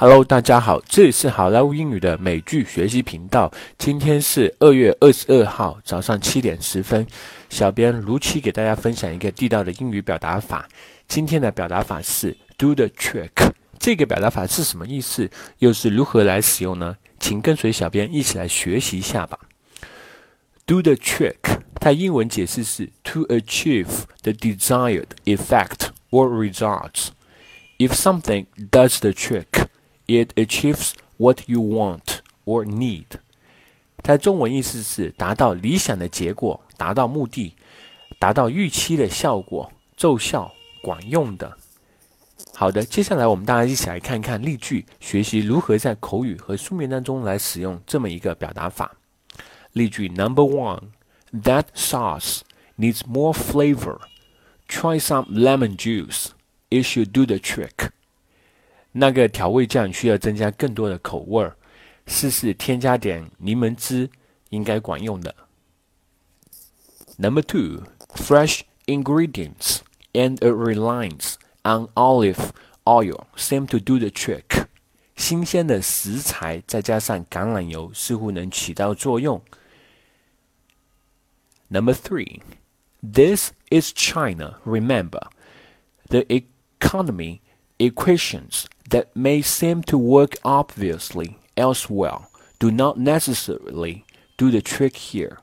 Hello，大家好，这里是好莱坞英语的美剧学习频道。今天是二月二十二号早上七点十分，小编如期给大家分享一个地道的英语表达法。今天的表达法是 do the trick。这个表达法是什么意思？又是如何来使用呢？请跟随小编一起来学习一下吧。Do the trick，它英文解释是 to achieve the desired effect or results。If something does the trick。It achieves what you want or need。它中文意思是达到理想的结果，达到目的，达到预期的效果，奏效、管用的。好的，接下来我们大家一起来看看例句，学习如何在口语和书面当中来使用这么一个表达法。例句 Number one，That sauce needs more flavor. Try some lemon juice. It should do the trick. 那个调味酱需要增加更多的口味儿，试试添加点柠檬汁，应该管用的。Number two, fresh ingredients and a reliance on olive oil seem to do the trick. 新鲜的食材再加上橄榄油，似乎能起到作用。Number three, this is China. Remember, the economy equations that may seem to work obviously elsewhere do not necessarily do the trick here。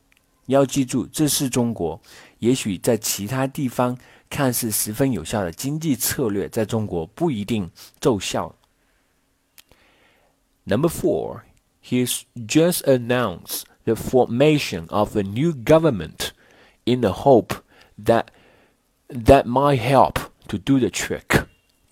要记住，这是中国，也许在其他地方看似十分有效的经济策略，在中国不一定奏效。Number four, he's just announced the formation of a new government in the hope that that might help to do the trick.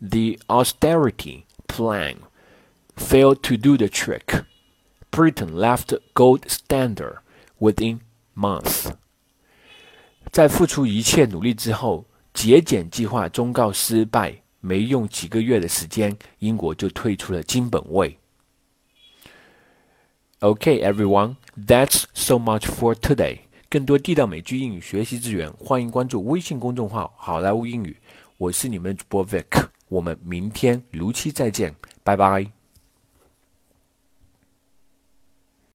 the austerity plan failed to do the trick. Britain left gold standard within months. 在付出一切努力之后，节俭计划终告失败。没用几个月的时间，英国就退出了金本位。Okay, everyone, that's so much for today. 更多地道美剧英语学习资源，欢迎关注微信公众号“好莱坞英语”。我是你们的主播 Vic。 我们明天如期再见，拜拜。